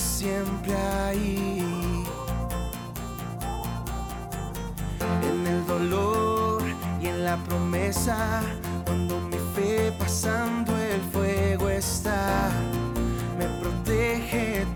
siempre ahí. En el dolor y en la promesa, cuando mi fe pasando el fuego está, me protege.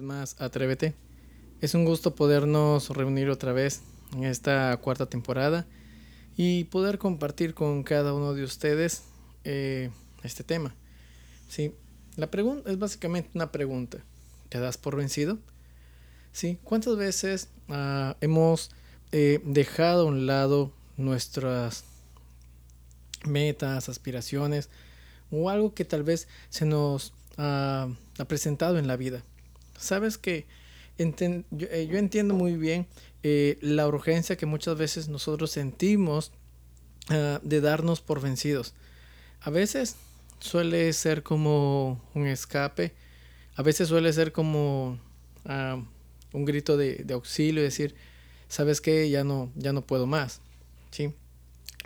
más Atrévete. Es un gusto podernos reunir otra vez en esta cuarta temporada y poder compartir con cada uno de ustedes eh, este tema. Sí, la pregunta es básicamente una pregunta. ¿Te das por vencido? Sí, ¿cuántas veces ah, hemos eh, dejado a un lado nuestras metas, aspiraciones o algo que tal vez se nos ah, ha presentado en la vida? Sabes que eh, yo entiendo muy bien eh, la urgencia que muchas veces nosotros sentimos ah, de darnos por vencidos. A veces suele ser como un escape, a veces suele ser como ah, un grito de, de auxilio, decir, sabes que ya no, ya no puedo más. ¿sí?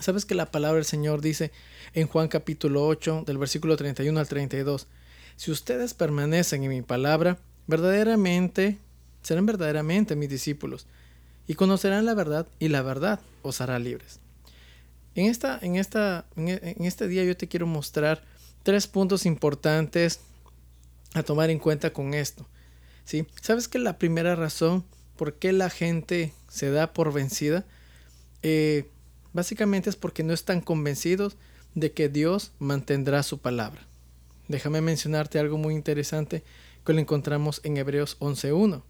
Sabes que la palabra del Señor dice en Juan capítulo 8, del versículo 31 al 32, si ustedes permanecen en mi palabra, verdaderamente serán verdaderamente mis discípulos y conocerán la verdad y la verdad os hará libres. En, esta, en, esta, en este día yo te quiero mostrar tres puntos importantes a tomar en cuenta con esto. ¿sí? ¿Sabes que la primera razón por qué la gente se da por vencida? Eh, básicamente es porque no están convencidos de que Dios mantendrá su palabra. Déjame mencionarte algo muy interesante que lo encontramos en Hebreos 11.1.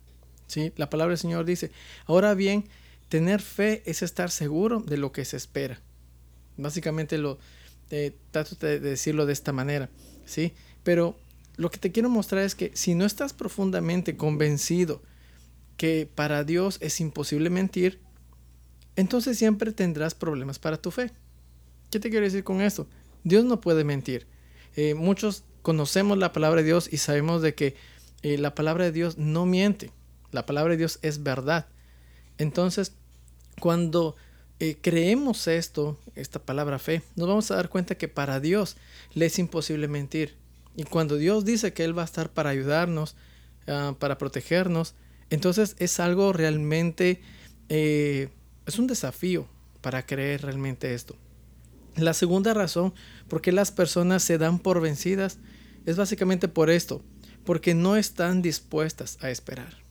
¿sí? La palabra del Señor dice, ahora bien, tener fe es estar seguro de lo que se espera. Básicamente lo eh, trato de decirlo de esta manera, ¿sí? Pero lo que te quiero mostrar es que si no estás profundamente convencido que para Dios es imposible mentir, entonces siempre tendrás problemas para tu fe. ¿Qué te quiero decir con esto? Dios no puede mentir. Eh, muchos conocemos la palabra de Dios y sabemos de que eh, la palabra de Dios no miente. La palabra de Dios es verdad. Entonces, cuando eh, creemos esto, esta palabra fe, nos vamos a dar cuenta que para Dios le es imposible mentir. Y cuando Dios dice que Él va a estar para ayudarnos, ah, para protegernos, entonces es algo realmente, eh, es un desafío para creer realmente esto. La segunda razón por qué las personas se dan por vencidas es básicamente por esto, porque no están dispuestas a esperar.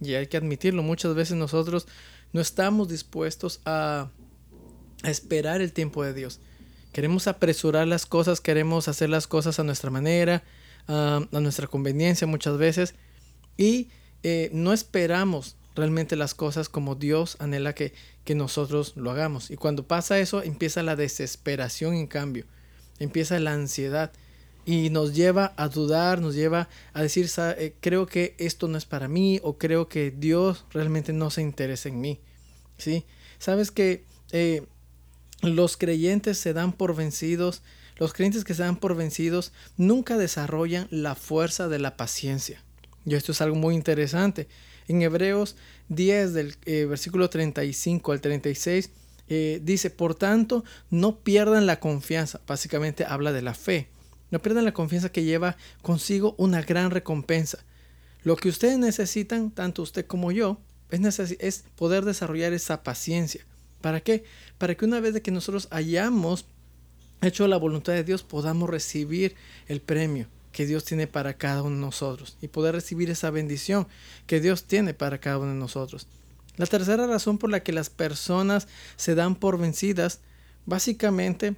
Y hay que admitirlo, muchas veces nosotros no estamos dispuestos a, esperar el tiempo de Dios. Queremos apresurar las cosas, queremos hacer las cosas a nuestra manera, a, a nuestra conveniencia muchas veces, y eh, no esperamos realmente las cosas como Dios anhela que, que nosotros lo hagamos. Y cuando pasa eso, empieza la desesperación en cambio, empieza la ansiedad y nos lleva a dudar, nos lleva a decir, "Sa- eh, creo que esto no es para mí o creo que Dios realmente no se interesa en mí. ¿Sí? Sabes que eh, los creyentes se dan por vencidos, los creyentes que se dan por vencidos nunca desarrollan la fuerza de la paciencia. Y esto es algo muy interesante. En Hebreos 10, del eh, versículo 35 al 36, eh, dice, por tanto, no pierdan la confianza. Básicamente habla de la fe. No pierdan la confianza que lleva consigo una gran recompensa. Lo que ustedes necesitan, tanto usted como yo, es, poder desarrollar esa paciencia. ¿Para qué? Para que una vez de que nosotros hayamos hecho la voluntad de Dios, podamos recibir el premio que Dios tiene para cada uno de nosotros y poder recibir esa bendición que Dios tiene para cada uno de nosotros. La tercera razón por la que las personas se dan por vencidas, básicamente,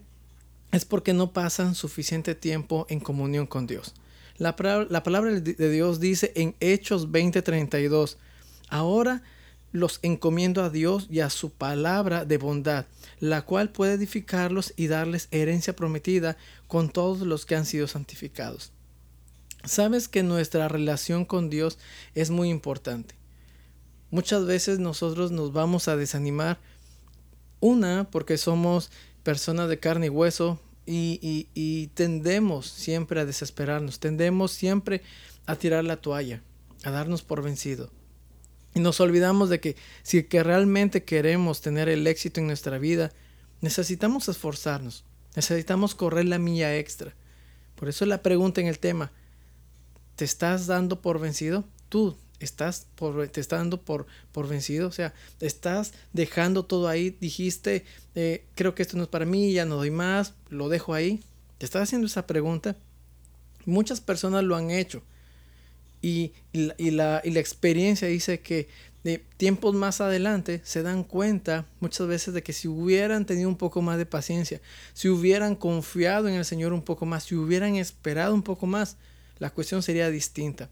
es porque no pasan suficiente tiempo en comunión con Dios. La, la palabra de Dios dice en Hechos 20:32, ahora los encomiendo a Dios y a su palabra de bondad, la cual puede edificarlos y darles herencia prometida con todos los que han sido santificados. Sabes que nuestra relación con Dios es muy importante. Muchas veces nosotros nos vamos a desanimar. Una, porque somos personas de carne y hueso y, y- tendemos siempre a desesperarnos, tendemos siempre a tirar la toalla, a darnos por vencido. Y nos olvidamos de que si que realmente queremos tener el éxito en nuestra vida, necesitamos esforzarnos, necesitamos correr la milla extra. Por eso la pregunta en el tema, ¿te estás dando por vencido? Tú estás por, te estás dando por, por vencido, o sea, estás dejando todo ahí, dijiste, eh, creo que esto no es para mí, ya no doy más, lo dejo ahí. ¿Te estás haciendo esa pregunta? Muchas personas lo han hecho. Y, y la, y la- y la experiencia dice que de tiempos más adelante se dan cuenta muchas veces de que si hubieran tenido un poco más de paciencia, si hubieran confiado en el Señor un poco más, si hubieran esperado un poco más, la cuestión sería distinta.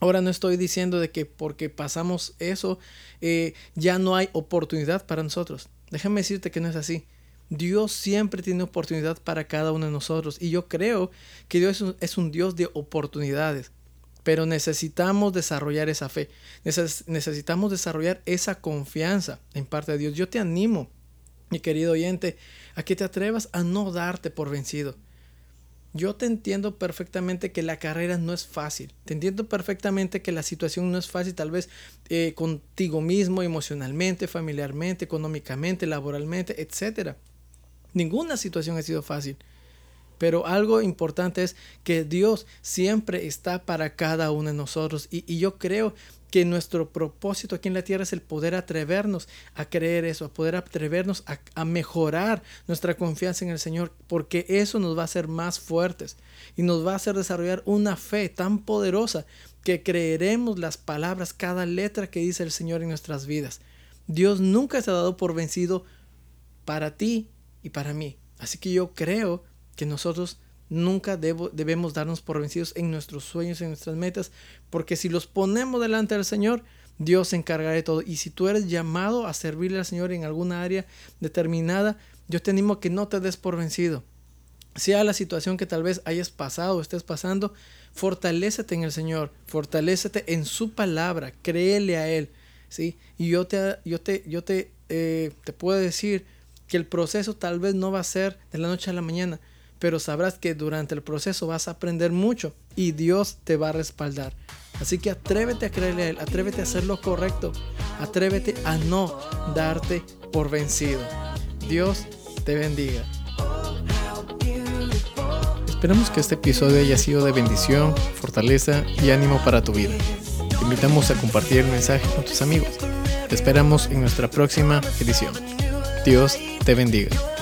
Ahora no estoy diciendo de que porque pasamos eso eh, ya no hay oportunidad para nosotros. Déjame decirte que no es así. Dios siempre tiene oportunidad para cada uno de nosotros y yo creo que Dios es un, Dios de oportunidades. Pero necesitamos desarrollar esa fe, Neces- necesitamos desarrollar esa confianza en parte de Dios. Yo te animo, mi querido oyente, a que te atrevas a no darte por vencido. Yo te entiendo perfectamente que la carrera no es fácil. Te entiendo perfectamente que la situación no es fácil, tal vez eh, contigo mismo, emocionalmente, familiarmente, económicamente, laboralmente, etc. Ninguna situación ha sido fácil. Pero algo importante es que Dios siempre está para cada uno de nosotros. Y, y yo creo que nuestro propósito aquí en la tierra es el poder atrevernos a creer eso, a poder atrevernos a, a, mejorar nuestra confianza en el Señor, porque eso nos va a hacer más fuertes y nos va a hacer desarrollar una fe tan poderosa que creeremos las palabras, cada letra que dice el Señor en nuestras vidas. Dios nunca se ha dado por vencido para ti y para mí. Así que yo creo que nosotros Nunca debemos darnos por vencidos en nuestros sueños, en nuestras metas, porque si los ponemos delante del Señor, Dios se encargará de todo. Y si tú eres llamado a servirle al Señor en alguna área determinada, yo te animo que no te des por vencido. Sea la situación que tal vez hayas pasado o estés pasando, fortalécete en el Señor, fortalécete en su palabra, créele a Él. ¿sí? Y yo te, yo te, yo te, eh, te puedo decir que el proceso tal vez no va a ser de la noche a la mañana, pero sabrás que durante el proceso vas a aprender mucho y Dios te va a respaldar. Así que atrévete a creerle a Él, atrévete a hacer lo correcto, atrévete a no darte por vencido. Dios te bendiga. Esperamos que este episodio haya sido de bendición, fortaleza y ánimo para tu vida. Te invitamos a compartir el mensaje con tus amigos. Te esperamos en nuestra próxima edición. Dios te bendiga.